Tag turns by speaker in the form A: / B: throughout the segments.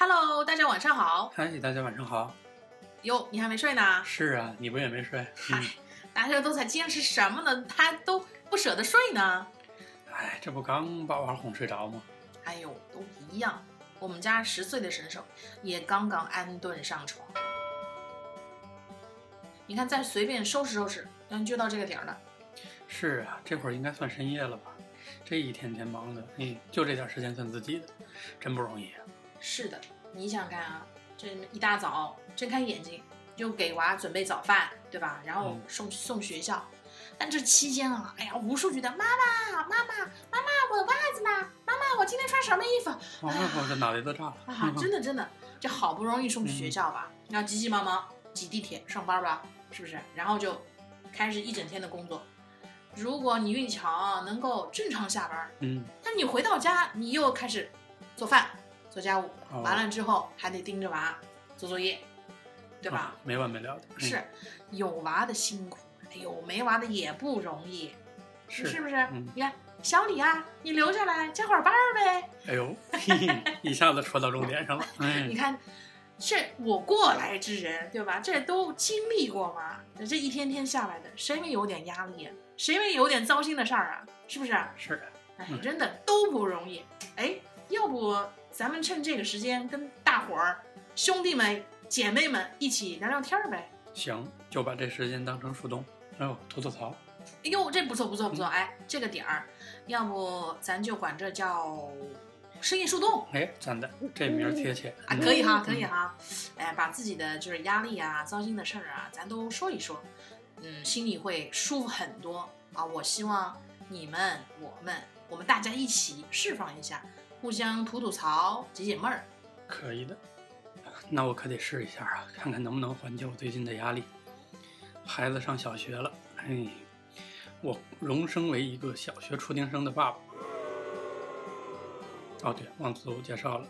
A: Hello，大家晚上好。
B: 嗨，大家晚上好。
A: 哟，你还没睡呢？
B: 是啊，你不也没睡？
A: 嗨，大家都在坚持什么呢？他都不舍得睡呢。
B: 哎，这不刚把娃哄睡着吗？
A: 哎呦，都一样。我们家十岁的神兽也刚刚安顿上床。你看，再随便收拾收拾，嗯，就到这个点儿了。
B: 是啊，这会儿应该算深夜了吧？这一天天忙的，嗯，就这点时间算自己的，真不容易啊。
A: 是的，你想看啊，这一大早睁开眼睛就给娃准备早饭，对吧？然后送送学校。但这期间啊，哎呀，无数句的妈妈，妈妈，妈妈，我的袜子呢？妈妈，我今天穿什么衣服？
B: 我这脑袋都炸了
A: 啊！真的真的，这好不容易送去学校吧，然后急急忙忙挤地铁上班吧，是不是？然后就开始一整天的工作。如果你运气好，能够正常下班，
B: 嗯，
A: 但你回到家，你又开始做饭、做家务，完了之后还得盯着娃做作业，对吧？
B: 没完没了的。
A: 是，有娃的辛苦。哎呦，没娃的也不容易，
B: 是是
A: 不是？你看小李啊，你留下来加会儿班呗。
B: 哎呦，一下子戳到重点上了。
A: 你看，这我过来之人，对吧？这都经历过嘛。这一天天下来的，谁没有点压力啊？谁没有点糟心的事儿啊？是不是？
B: 是的。
A: 哎，真的都不容易。哎，要不咱们趁这个时间跟大伙儿兄弟们、姐妹们一起聊聊天儿呗？
B: 行，就把这时间当成树洞。哎呦，吐吐槽！
A: 哎呦，这不错不错不错！哎，这个点儿，要不咱就管这叫深夜树洞。
B: 哎，咱的，这名儿贴切
A: 啊，可以哈，可以哈。哎，把自己的就是压力啊、糟心的事儿啊，咱都说一说，嗯，心里会舒服很多啊。我希望你们、我们、我们大家一起释放一下，互相吐吐槽、解解闷儿。
B: 可以的，那我可得试一下啊，看看能不能缓解我最近的压力。孩子上小学了，哎，我荣升为一个小学初中生的爸爸。哦，对，忘自我介绍了，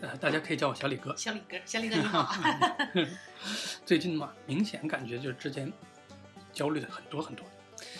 B: 呃，大家可以叫我小李哥。
A: 小李哥，小李哥你好。
B: 最近嘛，明显感觉就是之前焦虑的很多很多。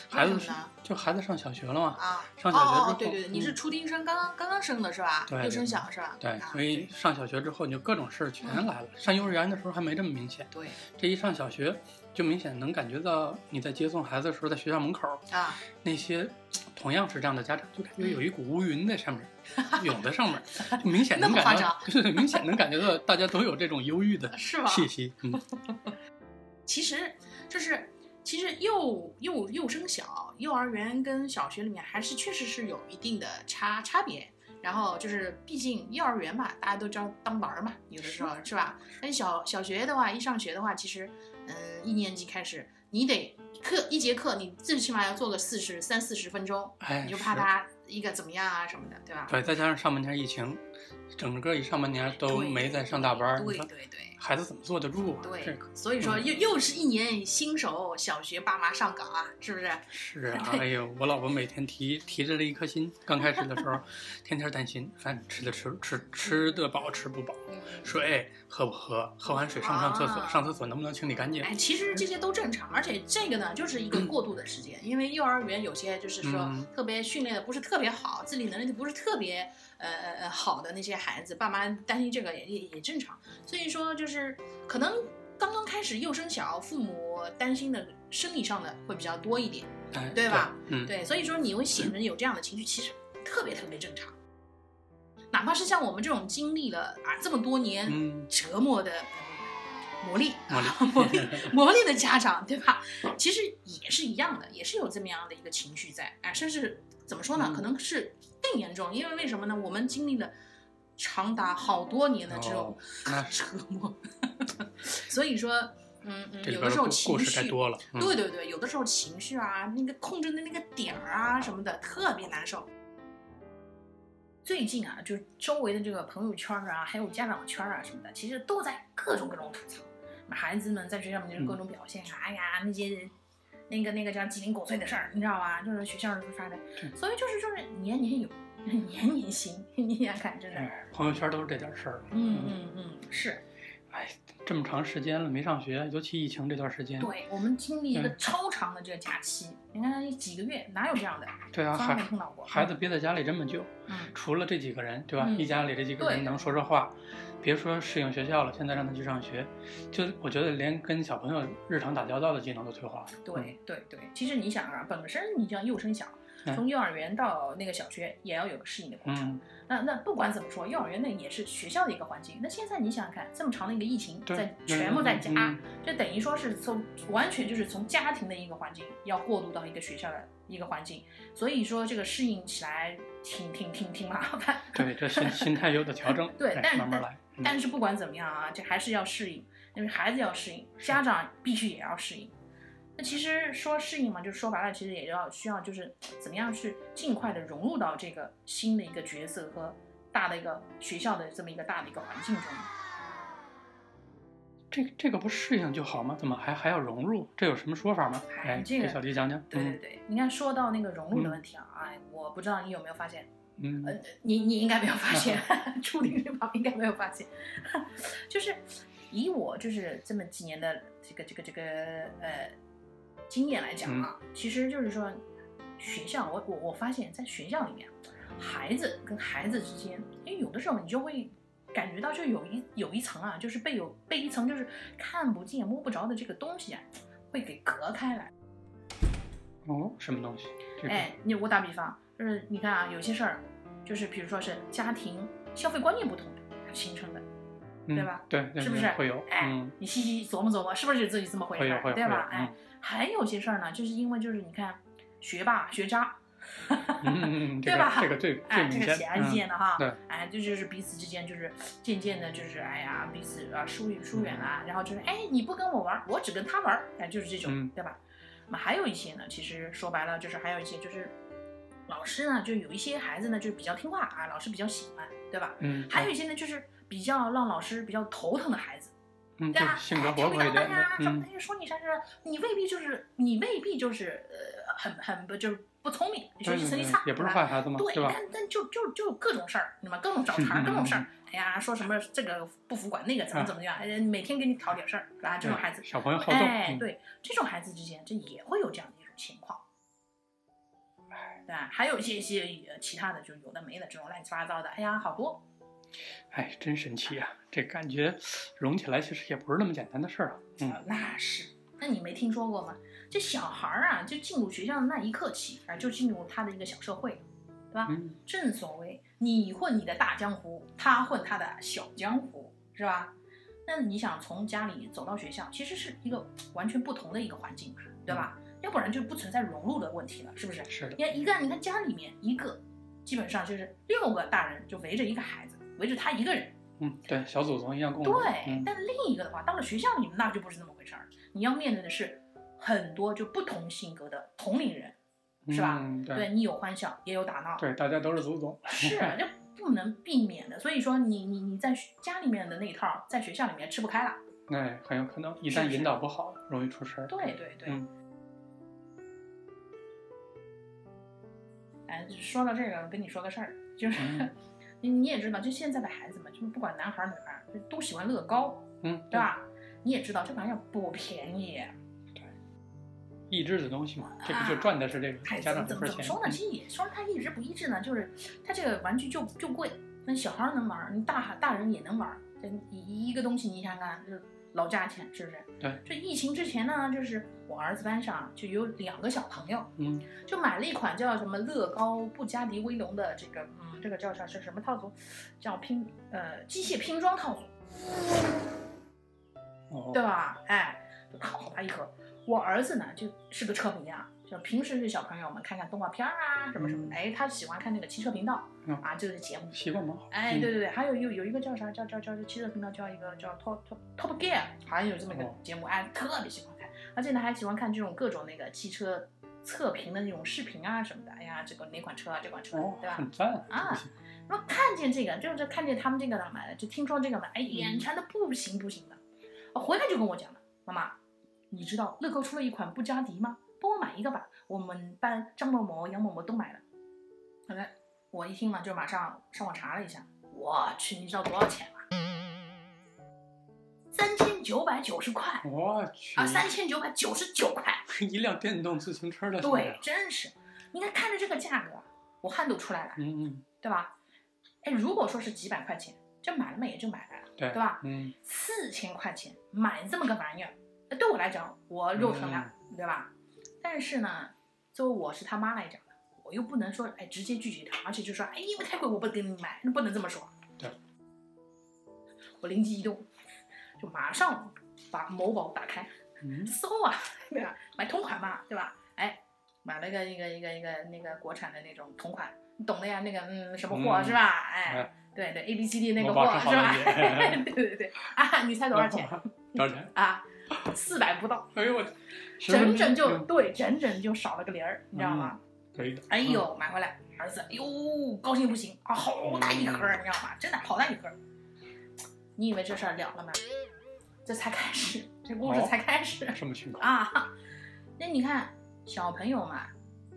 B: 孩子就孩子上小学了嘛？
A: 啊，
B: 上小学之
A: 后，对对对，你是初丁生，刚刚刚刚生的是吧？
B: 对，
A: 幼升小是吧？
B: 对，所以上小学之后，你就各种事儿全来了。上幼儿园的时候还没这么明显。
A: 对，
B: 这一上小学，就明显能感觉到你在接送孩子的时候，在学校门口
A: 啊，
B: 那些同样是这样的家长，就感觉有一股乌云在上面，涌在上面，就明显能感觉，就是明显能感觉到大家都有这种忧郁的 气息。嗯，
A: 其实就是。其实幼幼幼升小，幼儿园跟小学里面还是确实是有一定的差差别。然后就是，毕竟幼儿园嘛，大家都知道当玩嘛，有的时候是吧？但小小学的话，一上学的话，其实，嗯，一年级开始，你得课一节课，你最起码要做个四十三四十分钟，哎你就怕他一个怎么样啊什么的，对吧？
B: 对，再加上上半年疫情。整个一上半年都没在上大班，
A: 对对对，
B: 孩子怎么坐得住啊？
A: 对，所以说又又是一年新手小学爸妈上岗啊，是不是？
B: 是啊，哎呦，我老婆每天提提着了一颗心，刚开始的时候，天天担心饭吃的吃吃吃的饱吃不饱，水喝不喝，喝完水上不上厕所，上厕所能不能清理干净？
A: 哎，其实这些都正常，而且这个呢，就是一个过渡的时间，因为幼儿园有些就是说特别训练的不是特别好，自理能力就不是特别。呃呃呃，好的那些孩子，爸妈担心这个也也也正常，所以说就是可能刚刚开始幼升小，父母担心的生理上的会比较多一点，对吧？
B: 嗯，
A: 对，所以说你会显得有这样的情绪，其实特别特别正常。哪怕是像我们这种经历了啊这么多年折磨的磨砺磨砺 磨砺的家长，对吧？其实也是一样的，也是有这么样的一个情绪在，哎，甚至怎么说呢？可能是。更严重，因为为什么呢？我们经历了长达好多年的这种 折磨，所以说，嗯嗯，有的时候情绪
B: 多了，
A: 对对对，有的时候情绪啊，那个控制的那个点儿啊什么的特别难受。最近啊，就周围的这个朋友圈啊，还有家长圈啊什么的，其实都在各种各种吐槽，孩子们在学校里面各种表现啊，哎呀那些。那个那个叫鸡零狗碎的事儿，你知道吧？就是学校里发的，所以就是就是年年有，年年新，你想看真的。
B: 朋友圈都是这点事儿。
A: 嗯嗯嗯，是。
B: 哎哎，这么长时间了没上学，尤其疫情这段时间，
A: 对我们经历一个超长的这个假期，你看几个月哪有这样的？
B: 对啊，
A: 从没碰到过。
B: 孩子憋在家里这么久，
A: 嗯，
B: 除了这几个人，对吧？一家里这几个人能说说话，别说适应学校了，现在让他去上学，就我觉得连跟小朋友日常打交道的技能都退化了。
A: 对对对，其实你想啊，本身你像幼升小。从幼儿园到那个小学也要有个适应的过程。那那不管怎么说，幼儿园那也是学校的一个环境。那现在你想想看，这么长的一个疫情，在全部在家，就等于说是从完全就是从家庭的一个环境要过渡到一个学校的一个环境。所以说这个适应起来挺挺挺挺麻烦。
B: 对，这心心态有的调整。
A: 对，但
B: 慢慢来。
A: 但是不管怎么样啊，这还是要适应，因为孩子要适应，家长必须也要适应。那其实说适应嘛，就是说白了，其实也要需要就是怎么样去尽快的融入到这个新的一个角色和大的一个学校的这么一个大的一个环境中。
B: 这这个不适应就好吗？怎么还还要融入？这有什么说法吗？哎，
A: 这个
B: 小迪讲讲。
A: 对对对，你看说到那个融入的问题啊，哎，我不知道你有没有发现，
B: 嗯，
A: 呃，你你应该没有发现，初林这旁应该没有发现，就是以我就是这么几年的这个这个这个呃。经验来讲啊，其实就是说，学校，我我我发现，在学校里面，孩子跟孩子之间，因为有的时候你就会感觉到，就有一有一层啊，就是被有被一层就是看不见摸不着的这个东西啊，会给隔开来。
B: 哦，什么东西？
A: 哎，你我打比方，就是你看啊，有些事儿，就是比如说是家庭消费观念不同形成的，对吧？
B: 对，
A: 是不是
B: 会有？
A: 哎，你细细琢磨琢磨，是不是就自己这么回事？对吧？哎。还有些事儿呢，就是因为就是你看，学霸学渣，对吧？
B: 这个最
A: 哎，这个显而易见的哈。
B: 对，
A: 哎，这就是彼此之间就是渐渐的，就是哎呀，彼此啊疏远疏远了，然后就是哎，你不跟我玩，我只跟他玩，哎，就是这种，对吧？那么还有一些呢，其实说白了就是还有一些就是老师呢，就有一些孩子呢就比较听话啊，老师比较喜欢，对吧？
B: 嗯。
A: 还有一些呢，就是比较让老师比较头疼的孩子。
B: 嗯，对啊，性格活泼一点的，
A: 嗯，说你啥啥，你未必就是你未必就是呃很很不就是不聪明，学习成绩差，
B: 也不是坏孩子嘛，
A: 对，但但就就就各种事儿，你们？各种找茬，各种事儿，哎呀，说什么这个不服管，那个怎么怎么样，哎，每天给你挑点事儿，啊，这种孩子，
B: 小朋友好动，
A: 哎，对，这种孩子之间，这也会有这样的一种情况，对吧？还有一些一些其他的，就有的没的这种乱七八糟的，哎呀，好多。
B: 哎，真神奇啊！这感觉融起来其实也不是那么简单的事儿啊。嗯，
A: 那是。那你没听说过吗？这小孩儿啊，就进入学校的那一刻起啊，就进入他的一个小社会，对吧？
B: 嗯。
A: 正所谓，你混你的大江湖，他混他的小江湖，是吧？那你想从家里走到学校，其实是一个完全不同的一个环境嘛，对吧？要不然就不存在融入的问题了，是不是？
B: 是的。
A: 你看，一个，你看家里面一个，基本上就是六个大人就围着一个孩子。围着他一个人，
B: 嗯，对，小祖宗一样共。
A: 对，但另一个的话，到了学校里面，那就不是那么回事儿。你要面对的是很多就不同性格的同龄人，是吧？对你有欢笑，也有打闹。
B: 对，大家都是祖宗。
A: 是，就不能避免的。所以说，你你你在家里面的那一套，在学校里面吃不开了。
B: 哎，很有可能，一旦引导不好，容易出事儿。
A: 对对对。
B: 嗯。
A: 哎，说到这个，跟你说个事儿，就是。你你也知道，就现在的孩子们，就是不管男孩女孩，就都喜欢乐高，
B: 嗯，
A: 对吧？你也知道，这玩意儿不便宜。
B: 对，益智的东西嘛，这不就赚的是这个家长
A: 怎么怎么说呢？其实也说它益智不益智呢，就是它这个玩具就就贵，那小孩能玩，你大大人也能玩。这一一个东西，你想想，就老价钱，是不是？
B: 对。
A: 这疫情之前呢，就是我儿子班上就有两个小朋友，
B: 嗯，
A: 就买了一款叫什么乐高布加迪威龙的这个，嗯。这个叫啥？是什么套组？叫拼呃机械拼装套组，哦对吧？哎，好好大一盒。我儿子呢，就是个车迷啊，就平时是小朋友们看看动画片啊什么什么的，哎，他喜欢看那个汽车频道啊，这个节目
B: 习惯蛮好。
A: 哎，对对对，还有有有一个叫啥？叫叫叫汽车频道叫一个叫 Top Top Top Gear，好像有这么一个节目，哎，特别喜欢看，而且呢还喜欢看这种各种那个汽车。测评的那种视频啊什么的，哎呀，这个哪款车啊，这款车，对吧？
B: 很赞
A: 啊！然后看见这个，就是看见他们这个了嘛，就听说这个嘛，哎，眼馋的不行不行的。我回来就跟我讲了，妈妈，你知道乐高出了一款布加迪吗？买一个吧。我们班张某某、杨某某都买了。好的，我一听嘛，就马上上网查了一下。我去，你知道多少钱吗？三千九百九十块，
B: 我去
A: 啊，三千九百九十九块，
B: 一辆电动自行车的
A: 对，真是，你看看着这个价格，我汗都出来了，
B: 嗯嗯，
A: 对吧？哎，如果说是几百块钱，这买了嘛也就买来了，
B: 对
A: 对吧？
B: 嗯，
A: 四千块钱买这么个玩意儿，对我来讲我肉疼了，对吧？但是呢，作为我是他妈来讲。我又不能说哎直接拒绝他，而且就说哎因为太贵我不给你买，那不能这么说。
B: 对，
A: 我灵机一动，就马上把某宝打开，搜啊，对吧？买同款嘛，对吧？哎，买了个一个一个一个那个国产的那种同款，你懂的呀，那个嗯什么货是吧？哎，对对，A B C D 那个货是吧？对对对啊，你猜多少钱？
B: 多少钱？
A: 啊，四百不到。
B: 哎呦我，
A: 整整就对，整整就少了个零儿，你知道吗？
B: 可以的。
A: 哎呦，买回来，儿子，哎呦，高兴不行啊，好大一盒，你知道吗？真的好大一盒。你以为这事儿了了吗？这才开始，这故事才开始。
B: 什么情况
A: 啊？那你看小朋友嘛，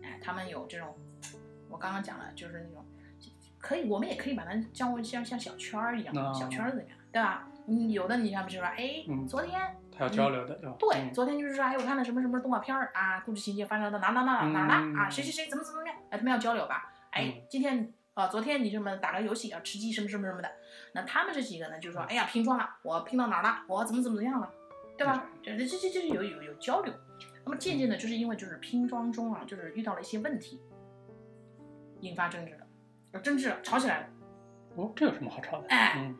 A: 哎，他们有这种，我刚刚讲了，就是那种，可以，我们也可以把它叫像像小圈儿一样，小圈子一样，对吧？你有的你像比如说，哎，昨天。
B: 要交流的，对吧？对，
A: 昨天就是说，哎，我看了什么什么动画片儿啊，故事情节发生到哪哪哪哪哪了啊？谁谁谁怎么怎么样？哎，他们要交流吧？哎，今天啊，昨天你什么打个游戏啊，吃鸡什么什么什么的？那他们这几个呢，就是说，哎呀，拼装了，我拼到哪了？我怎么怎么怎么样了？对吧？这这这这是有有有交流。那么渐渐的，就是因为就是拼装中啊，就是遇到了一些问题，引发争执了，争执了，吵起来了。
B: 哦，这有什么好吵的？
A: 哎。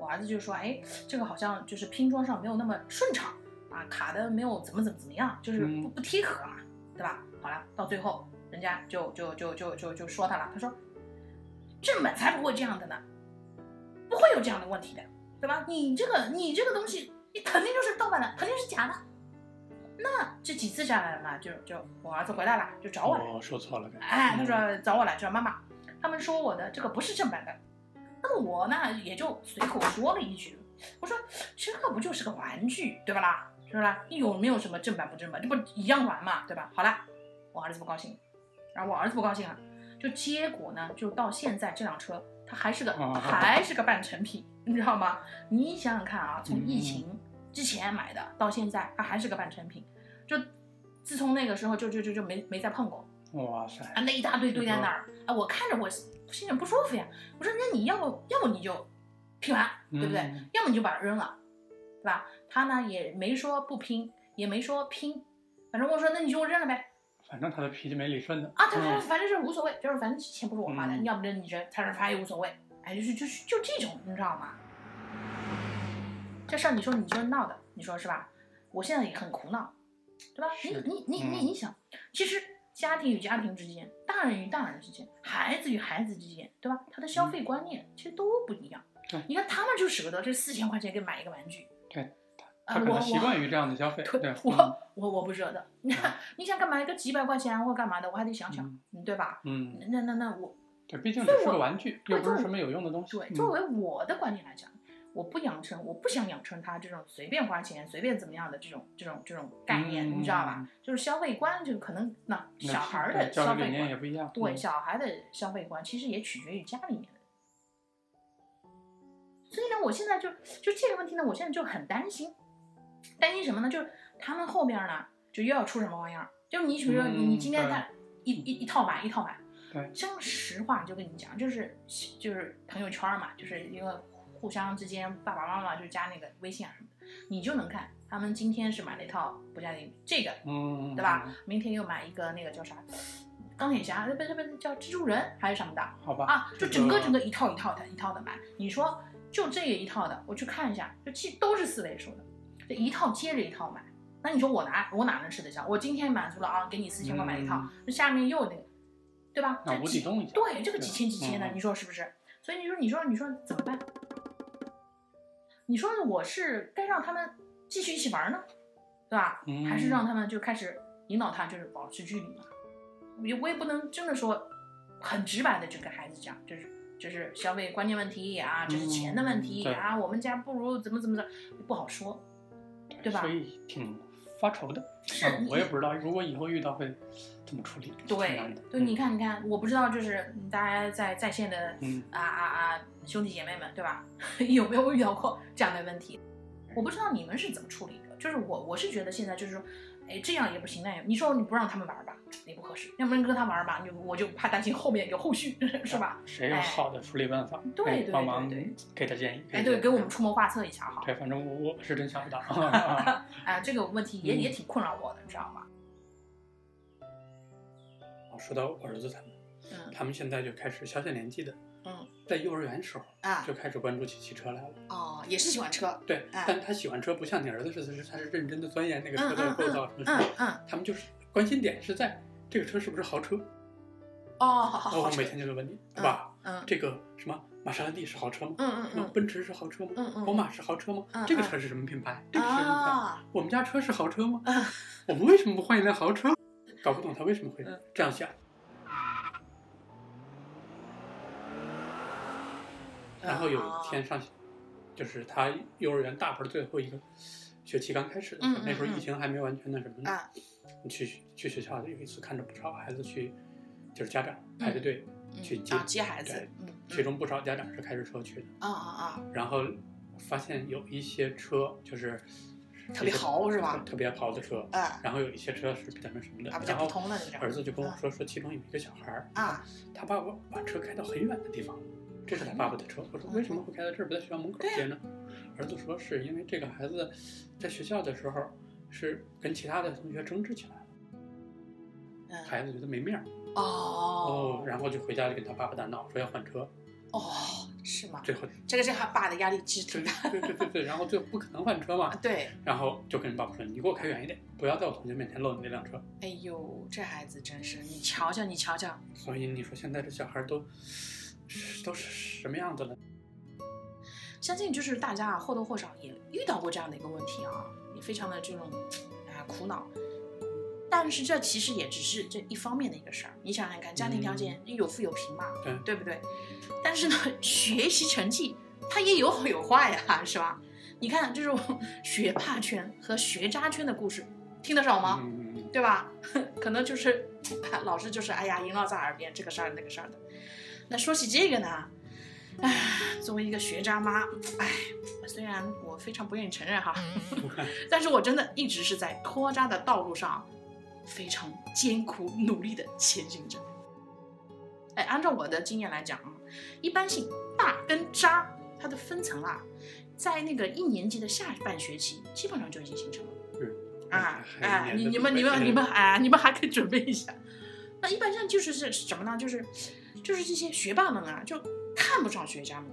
A: 我儿子就说：“哎，这个好像就是拼装上没有那么顺畅啊，卡的没有怎么怎么怎么样，就是不不贴合嘛，对吧？好了，到最后人家就就就就就就说他了，他说正版才不会这样的呢，不会有这样的问题的，对吧？你这个你这个东西，你肯定就是盗版的，肯定是假的。那这几次下来了嘛，就就我儿子回来了，就找我了。
B: 我说错了，
A: 哎，他说找我来，说妈妈，他们说我的这个不是正版的。”那么我呢，也就随口说了一句，我说这个不就是个玩具，对吧啦？是不是？有没有什么正版不正版？这不一样玩嘛，对吧？好了，我儿子不高兴，然后我儿子不高兴了，就结果呢，就到现在这辆车它还是个还是个半成品，你知道吗？你想想看啊，从疫情之前买的到现在，它还是个半成品，就自从那个时候就就就就没没再碰过。
B: 哇塞！
A: 啊，那一大堆堆在那儿，啊，我看着我。心里不舒服呀！我说，那你要不要不你就拼完，对不对？要么你就把它扔了，对吧？他呢也没说不拼，也没说拼，反正我说那你就扔了呗。
B: 反正他的脾气没理顺的
A: 啊，他他反正是无所谓，就是反正钱不是我花的，你要不扔你扔，他说他也无所谓，哎，就是就是就这种，你知道吗？这事儿你说你就是闹的，你说是吧？我现在也很苦恼，对吧？你你你你你想，其实。家庭与家庭之间，大人与大人之间，孩子与孩子之间，对吧？他的消费观念其实都不一样。
B: 对，
A: 你看他们就舍得这四千块钱给买一个玩具。
B: 对，他可能习惯于这样的消费。对，
A: 我我我不舍得。你看，你想干嘛一个几百块钱或干嘛的，我还得想想，对吧？
B: 嗯。
A: 那那那我。
B: 对，毕竟只是个玩具，又不是什么有用的东西。
A: 对，作为我的观点来讲。我不养成，我不想养成他这种随便花钱、随便怎么样的这种、这种、这种概念，你知道吧？就是消费观，就可能那小孩的消费观
B: 也不一样。
A: 对，小孩的消费观其实也取决于家里面的。所以呢，我现在就就这个问题呢，我现在就很担心，担心什么呢？就是他们后边呢，就又要出什么玩意儿？就你比如说，你你今天他一一一套买一套买，
B: 对，
A: 真实话就跟你讲，就是就是朋友圈嘛，就是一个。互相之间，爸爸妈妈就加那个微信啊什么的，你就能看他们今天是买了一套不加的这个，
B: 嗯，
A: 对吧？明天又买一个那个叫啥，钢铁侠，不是不是叫蜘蛛人还是什么的？
B: 好吧，
A: 啊，就整个整个一套一套的一套的买。你说就这一套的，我去看一下，就其都是四位数的，这一套接着一套买。那你说我哪我哪能吃得消？我今天满足了啊，给你四千块买一套，那下面又那个，对吧？
B: 那无底洞
A: 对，这个几千几千的，你说是不是？所以你说你说你说怎么办？你说我是该让他们继续一起玩呢，对吧？还是让他们就开始引导他，就是保持距离嘛？也我也不能真的说很直白的就跟孩子讲，就是就是消费观念问题啊，这是钱的问题啊，我们家不如怎么怎么的，不好说，对吧？
B: 所以挺发愁的。
A: 是，
B: 我也不知道，如果以后遇到会怎么处理？
A: 对，对，你看，你看，我不知道，就是大家在在线的啊啊啊兄弟姐妹们，对吧？有没有遇到过这样的问题？我不知道你们是怎么处理的，就是我我是觉得现在就是说，哎，这样也不行，那也你说你不让他们玩吧，也不合适，要不然跟他玩吧，你我就怕担心后面有后续，是吧？
B: 谁有好的处理办法？
A: 对对
B: 帮忙给他建议。
A: 哎，对，给我们出谋划策一下哈。
B: 对，反正我我是真想不到。
A: 哎，这个问题也也挺困扰我的，你知道吗？
B: 说到我儿子他们，
A: 嗯，
B: 他们现在就开始小小年纪的。
A: 嗯，
B: 在幼儿园时候
A: 啊，
B: 就开始关注起汽车来了。
A: 哦，也是喜欢车。
B: 对，但他喜欢车不像你儿子似的，是他是认真的钻研那个车的构造什么什么。
A: 嗯嗯。
B: 他们就是关心点是在这个车是不是豪车。
A: 哦，
B: 我每天就问你，爸，
A: 嗯，
B: 这个什么玛莎拉蒂是豪车吗？
A: 嗯嗯嗯。
B: 奔驰是豪车吗？
A: 嗯嗯。
B: 宝马是豪车吗？
A: 嗯。
B: 这个车是什么品牌？这个是什么品牌？我们家车是豪车吗？我们为什么不换一辆豪车？搞不懂他为什么会这样想。然后有一天上，就是他幼儿园大班最后一个学期刚开始的时候，那时候疫情还没完全那什么呢。你去去学校有一次看着不少孩子去，就是家长排着队去接
A: 接孩子，
B: 其中不少家长是开着车去的。
A: 啊啊啊！
B: 然后发现有一些车就是
A: 特别豪是吧？
B: 特别豪的车。
A: 啊。
B: 然后有一些车是比较那什么的。
A: 比较普通的那种。
B: 儿子就跟我说说，其中有一个小孩儿
A: 啊，
B: 他爸爸把车开到很远的地方。这是他爸爸的车。我说为什么会开到这儿，不在学校门口接呢？儿子说是因为这个孩子在学校的时候是跟其他的同学争执起来了，孩子觉得没面儿。
A: 哦。
B: 哦，然后就回家就跟他爸爸大闹，说要换车。
A: 哦，是吗？
B: 最后
A: 这个是他爸的压力其实挺大。
B: 对对对对，然后最后不可能换车嘛。
A: 对。
B: 然后就跟爸爸说：“你给我开远一点，不要在我同学面前露你那辆车。”
A: 哎呦，这孩子真是，你瞧瞧，你瞧瞧。
B: 所以你说现在这小孩都。都是什么样子了？
A: 相信就是大家啊或多或少也遇到过这样的一个问题啊，也非常的这种啊苦恼。但是这其实也只是这一方面的一个事儿。你想想看，家庭条件有富有贫嘛，
B: 对
A: 对不对？但是呢，学习成绩它也有好有坏呀，是吧？你看这种 学霸圈和学渣圈的故事，听得少吗？对吧？可能就是老师就是哎呀萦绕在耳边这个事儿那个事儿的。那说起这个呢，唉，作为一个学渣妈，唉，虽然我非常不愿意承认哈，但是我真的一直是在脱渣的道路上非常艰苦努力的前行着。哎，按照我的经验来讲啊，一般性大跟渣它的分层啊，在那个一年级的下半学期基本上就已经形成了。
B: 嗯
A: 啊，哎，你你们你们你们哎，你们还可以准备一下。那一般上就是是什么呢？就是。就是这些学霸们啊，就看不上学渣们，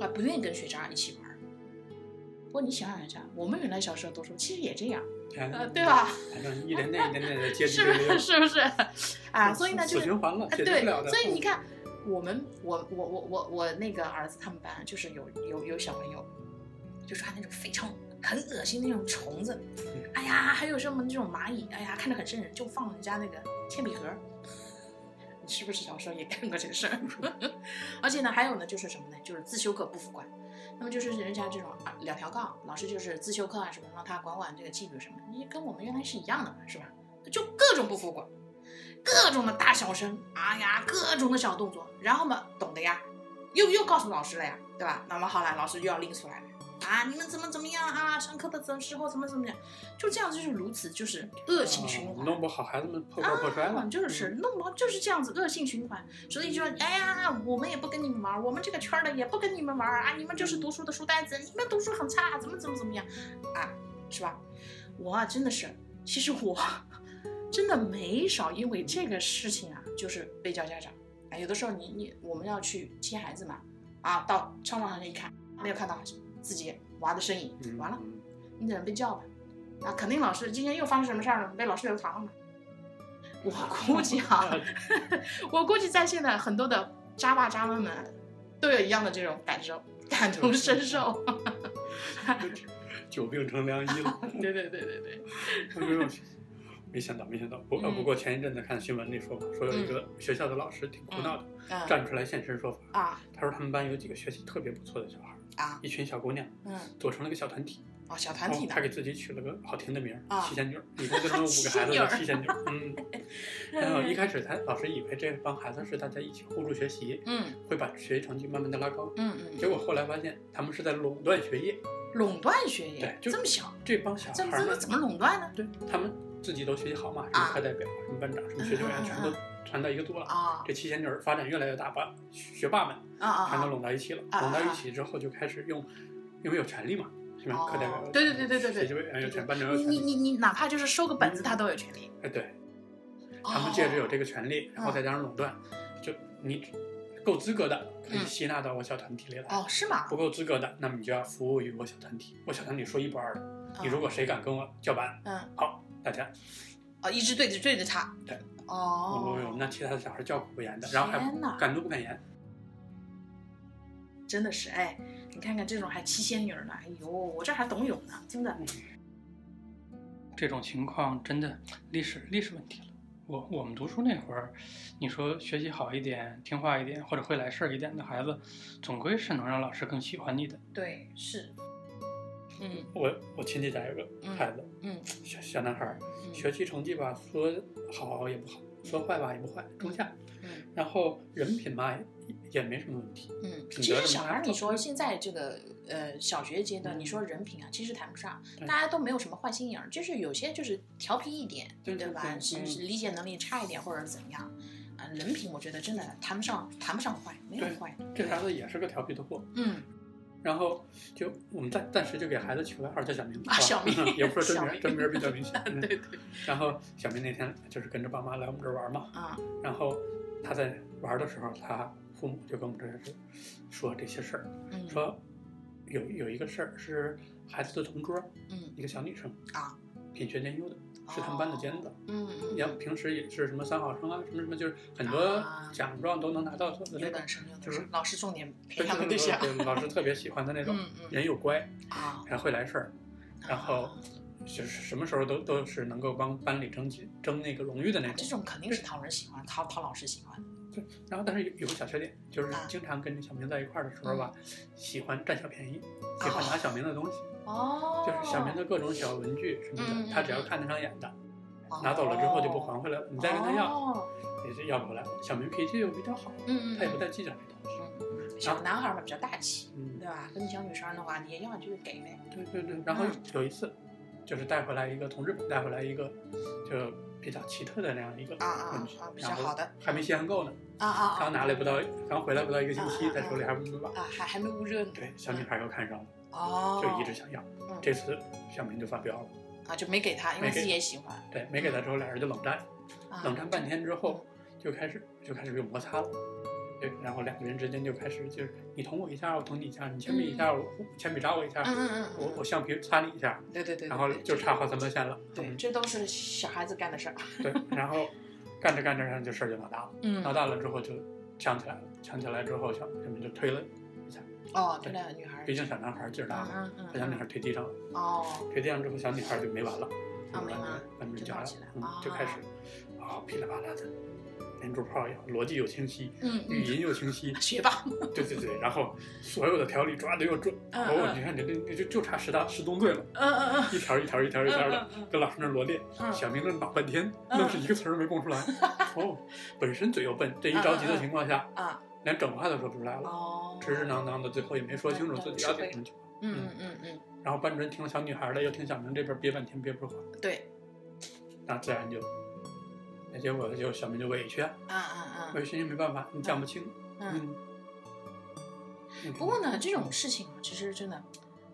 A: 啊，不愿意跟学渣一起玩。不过你想想一下，我们原来小时候读书其实也这样，呃，对吧？
B: 反正一点点一点点的接
A: 是不是？是不是？啊，所以呢，就是
B: 循环了，
A: 对，所以你看，我们，我，我，我，我，我那个儿子他们班就是有有有小朋友，就抓那种非常很恶心那种虫子，哎呀，还有什么那种蚂蚁，哎呀，看着很瘆人，就放人家那个铅笔盒。你是不是小时候也干过这个事儿？而且呢，还有呢，就是什么呢？就是自修课不服管。那么就是人家这种，两条杠，老师就是自修课啊什么，让他管管这个纪律什么，你跟我们原来是一样的嘛，是吧？就各种不服管，各种的大小声，哎呀，各种的小动作，然后嘛，懂的呀，又又告诉老师了呀，对吧？那么好了，老师又要拎出来了。啊，你们怎么怎么样啊？上课的时候怎么怎么样？就这样，就是如此，就是恶性循环。
B: 弄不好孩子们破罐破摔了。
A: 就是弄不好就是这样子恶性循环。所以就说，哎呀，我们也不跟你们玩，我们这个圈的也不跟你们玩啊！你们就是读书的书呆子，你们读书很差，怎么怎么怎么样啊？是吧？我啊，真的是，其实我真的没少因为这个事情啊，就是被叫家长。哎，有的时候你你我们要去接孩子嘛，啊，到操场上一看，没有看到。自己娃的身影，完了，你等着被叫吧？啊，肯定老师今天又发生什么事儿了，被老师留堂了。我 估计啊，我估计在线的很多的渣爸渣妈们都有一样的这种感受，感同身受。
B: 久病成良医了。
A: 对对对对对。
B: 没有，没想到，没想到。不不过前一阵子看新闻里说，说有一个学校的老师挺苦恼的，站出来现身说法。啊。他说他们班有几个学习特别不错的小孩。
A: 啊，
B: 一群小姑娘，
A: 嗯，
B: 组成了个小团体，
A: 哦，小团体的。
B: 他给自己取了个好听的名
A: 儿，
B: 七仙女。一共就这么五个孩子 叫七仙女。嗯。然后一开始他老师以为这帮孩子是大家一起互助学习，
A: 嗯，
B: 会把学习成绩慢慢的拉高，
A: 嗯嗯。
B: 结果后来发现他们是在垄断学业。
A: 垄断学业？
B: 对，就
A: 这么小。
B: 这帮小孩儿。
A: 怎么垄断呢？
B: 对他们自己都学习好嘛，什么课代表、什么班长、什么学习委员，全都传到一个组了。啊。这七仙女发展越来越大，把学霸们啊全都拢到一起了。拢到一起之后，就开始用，因为有权利嘛。是吧？课代表
A: 对对对对对对，
B: 学习委员有权，班长有权。
A: 你你你哪怕就是收个本子，他都有权利。
B: 哎，对，他们借着有这个权利，然后再加上垄断，就你够资格的可以吸纳到我小团体里来。
A: 哦，是吗？
B: 不够资格的，那么你就要服务于我小团体。我小团体说一不二的。你如果谁敢跟我叫板，
A: 嗯，
B: 好，大家，
A: 哦，一直对着对着他。
B: 对。
A: 哦。
B: 那其他的小孩叫苦不言的，然后还敢怒不敢言。
A: 真的是哎。你看看这种还七仙女呢，哎呦，我这还懂泳呢，真的。
B: 这种情况真的历史历史问题了。我我们读书那会儿，你说学习好一点、听话一点或者会来事儿一点的孩子，总归是能让老师更喜欢你的。
A: 对，是。嗯，
B: 我我亲戚家有个孩子，
A: 嗯，
B: 小小男孩，学习成绩吧，说好也不好，说坏吧也不坏，中下。
A: 嗯，
B: 然后人品吧。也没什么问题。
A: 嗯，其实小孩，你说现在这个呃小学阶段，你说人品啊，其实谈不上，大家都没有什么坏心眼儿，就是有些就是调皮一点，对吧？理解能力差一点或者怎么样，啊，人品我觉得真的谈不上，谈不上坏，没有坏。
B: 这孩子也是个调皮的货。
A: 嗯，
B: 然后就我们暂暂时就给孩子取个外号叫小明，
A: 啊，小明，
B: 也不是真名，真名比较明显。
A: 对对。
B: 然后小明那天就是跟着爸妈来我们这儿玩嘛，
A: 啊，
B: 然后他在玩的时候，他。父母就跟我们这是说这些事儿，说有有一个事儿是孩子的同桌，
A: 嗯，
B: 一个小女生
A: 啊，
B: 品学兼优的，是他们班的尖子，
A: 嗯
B: 嗯，要平时也是什么三好生啊，什么什么，就是很多奖状都能拿到的那种，就是
A: 老师重点培养的对象，
B: 老师特别喜欢的那种，人又乖
A: 啊，
B: 还会来事儿，然后就是什么时候都都是能够帮班里争争那个荣誉的那种，
A: 这种肯定是讨人喜欢，讨讨老师喜欢。
B: 然后，但是有有个小缺点，就是经常跟小明在一块儿的时候吧，喜欢占小便宜，喜欢拿小明的东西。
A: 哦。
B: 就是小明的各种小文具什么的，他只要看得上眼的，拿走了之后就不还回来了。你再跟他要，也是要不回来了。小明脾气又比较好，
A: 嗯
B: 他也不太计较这东西。
A: 嗯。小男孩嘛比较大气，对吧？跟小女生的话，你要就给呗。
B: 对对对。然后有一次，就是带回来一个从日本带回来一个，就。比较奇特的那样一个
A: 啊啊啊，比较好的，
B: 还没吸够呢。
A: 啊啊！
B: 刚拿来不到，刚回来不到一个星期，在手里还没把。
A: 啊，还还没捂热呢。
B: 对，小女孩又看上了，
A: 哦，
B: 就一直想要。这次小明就发飙了，
A: 啊，就没给他，因为自己也喜欢。
B: 对，没给他之后，俩人就冷战，冷战半天之后，就开始就开始有摩擦了。对，然后两个人之间就开始就是你捅我一下，我捅你一下，你铅笔一下，我铅笔扎我一下，
A: 嗯嗯嗯，
B: 我我橡皮擦你一下，
A: 对对对，
B: 然后就差好三条线了。
A: 对，这都是小孩子干的事儿。
B: 对，然后干着干着，然后就事儿就闹大了。
A: 嗯，
B: 闹大了之后就呛起来了，呛起来之后，小小明就推了一下。
A: 哦，对了女孩。
B: 毕竟小男孩劲儿大
A: 嘛，
B: 把小女孩推地上了。
A: 哦。
B: 推地上之后，小女孩就没完了，
A: 完，
B: 完就
A: 起来
B: 了，就开始啊噼里啪啦的。连珠炮一样，逻辑又清晰，
A: 嗯，
B: 语音又清晰，
A: 学霸。
B: 对对对，然后所有的条理抓的又准。哦，你看你这你就就差十大十宗罪了。
A: 嗯嗯嗯。
B: 一条一条一条一条的跟老师那罗列。小明这脑半天，愣是一个词儿没供出来。哦，本身嘴又笨，这一着急的情况下，
A: 啊，
B: 连整话都说不出来了。
A: 哦。
B: 直直囔囔的，最后也没说清楚自己要点什么
A: 嗯嗯嗯。
B: 然后班主任听了小女孩的，又听小明这边憋半天憋不出话。
A: 对。
B: 那自然就。那结果就小明就委屈
A: 啊，啊啊啊！
B: 委屈也没办法，你讲不清。
A: 嗯。不过呢，这种事情啊，其实真的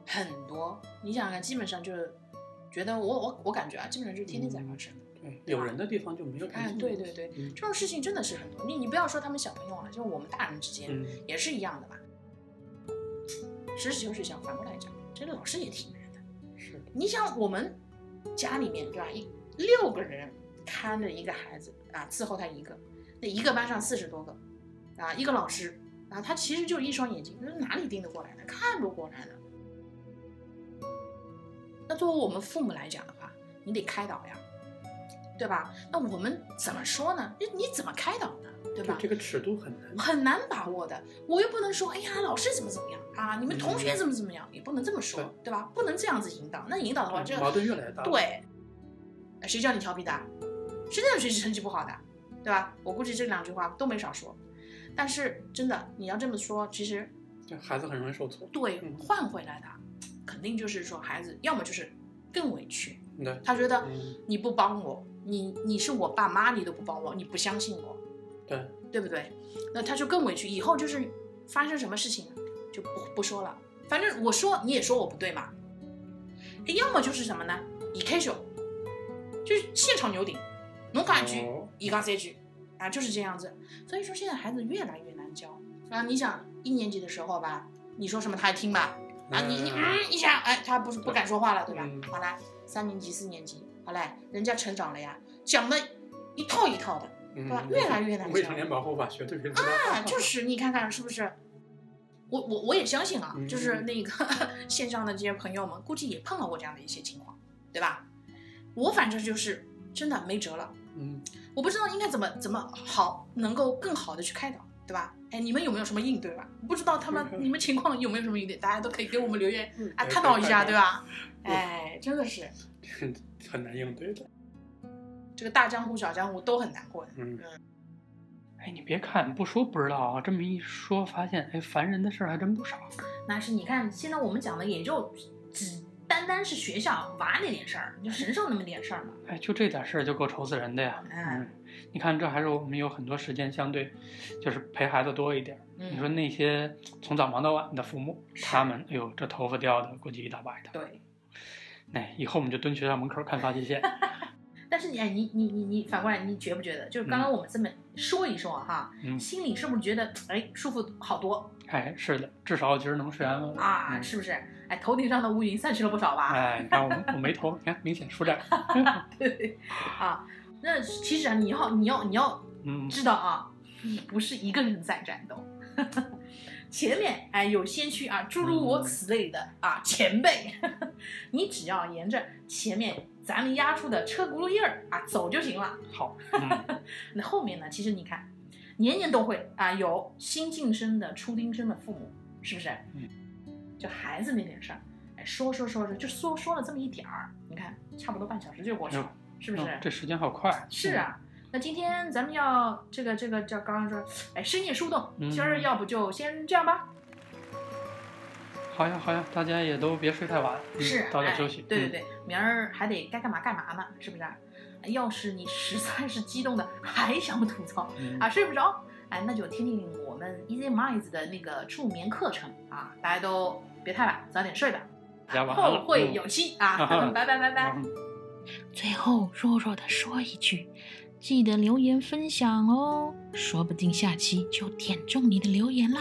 A: 很多。你想想看，基本上就是觉得我我我感觉啊，基本上就是天天在发生。
B: 对，有人的地方就没有。
A: 哎，对对对，这种事情真的是很多。你你不要说他们小朋友了，就我们大人之间也是一样的吧。实事求是讲，反过来讲，这个老师也挺难的。
B: 是。
A: 你想我们家里面对吧？一六个人。看着一个孩子啊，伺候他一个，那一个班上四十多个，啊，一个老师啊，他其实就一双眼睛，那哪里盯得过来呢？看不过来呢。那作为我们父母来讲的话，你得开导呀，对吧？那我们怎么说呢？你你怎么开导呢？对吧？
B: 这个尺度很难
A: 很难把握的。我又不能说，哎呀，老师怎么怎么样啊？你们同学怎么怎么样？也不能这么说，对吧？不能这样子引导。那引导的话，这
B: 矛盾越来越大。
A: 对，谁叫你调皮的？谁叫你学习成绩不好的？对吧？我估计这两句话都没少说。但是真的，你要这么说，其实
B: 孩子很容易受挫。
A: 对，换回来的肯定就是说，孩子要么就是更委屈。
B: 对，
A: 他觉得你不帮我，你你是我爸妈，你都不帮我，你不相信我。
B: 对，
A: 对不对？那他就更委屈，以后就是发生什么事情就不不说了。反正我说你也说我不对嘛。要么就是什么呢？以 K 手，就是现场牛顶，侬讲一句，伊讲三句，啊，就是这样子。所以说现在孩子越来越难教啊。你想一年级的时候吧，你说什么他还听吧，啊，你你嗯一下，哎，他不是不敢说话了，对吧？好了，三年级、四年级，好嘞，人家成长了呀，讲的一套一套的。对吧？越来越难
B: 未成年保护法学对
A: 啊，就是你看看是不是？我我我也相信啊，就是那个 线上的这些朋友们，估计也碰到过这样的一些情况，对吧？我反正就是真的没辙了，嗯，我不知道应该怎么怎么好，能够更好的去开导，对吧？哎，你们有没有什么应对吧？不知道他们 你们情况有没有什么应对，大家都可以给我们留言啊，探讨一下，对吧？哎，真的是
B: 很难应对的。
A: 这个大江湖小江湖都很难过的。嗯，
B: 哎，你别看不说不知道啊，这么一说发现，哎，烦人的事儿还真不少。
A: 那是你看，现在我们讲的也就只单单是学校娃那点事儿，就神兽那么点事儿嘛。
B: 哎，就这点事儿就够愁死人的呀。嗯，你看这还是我们有很多时间相对，就是陪孩子多一点。你说那些从早忙到晚的父母，他们哎呦，这头发掉的估计一大把的。
A: 对。
B: 哎，以后我们就蹲学校门口看发际线。
A: 但是你哎，你你你你反过来，你觉不觉得？就是刚刚我们这么说一说哈，心里是不是觉得哎舒服好多？
B: 哎，是的，至少今儿能睡安稳
A: 啊，是不是？哎，头顶上的乌云散去了不少吧？
B: 哎，你看我我眉头，你看明显舒展。
A: 对，啊，那其实啊，你要你要你要知道啊，你不是一个人在战斗，前面哎有先驱啊，诸如我此类的啊前辈，你只要沿着前面。咱们压出的车轱辘印儿啊，走就行了。
B: 好，
A: 那后面呢？其实你看，年年都会啊，有新晋升的、初丁生的父母，是不是？嗯。就孩子那点事儿，哎，说说说说，就说说了这么一点儿，你看，差不多半小时就过去了，是不是？
B: 这时间好快。
A: 是啊。那今天咱们要这个这个叫刚刚说，哎，深夜树洞，今儿要不就先这样吧。
B: 好呀好呀，大家也都别睡太晚，
A: 是
B: 早点休息。
A: 对对对，明儿还得该干嘛干嘛呢，是不是？要是你实在是激动的还想吐槽啊，睡不着，哎，那就听听我们 Easy Minds 的那个助眠课程啊，大家都别太晚，早点睡吧。后会有期啊，拜拜拜拜。最后弱弱的说一句，记得留言分享哦，说不定下期就点中你的留言啦。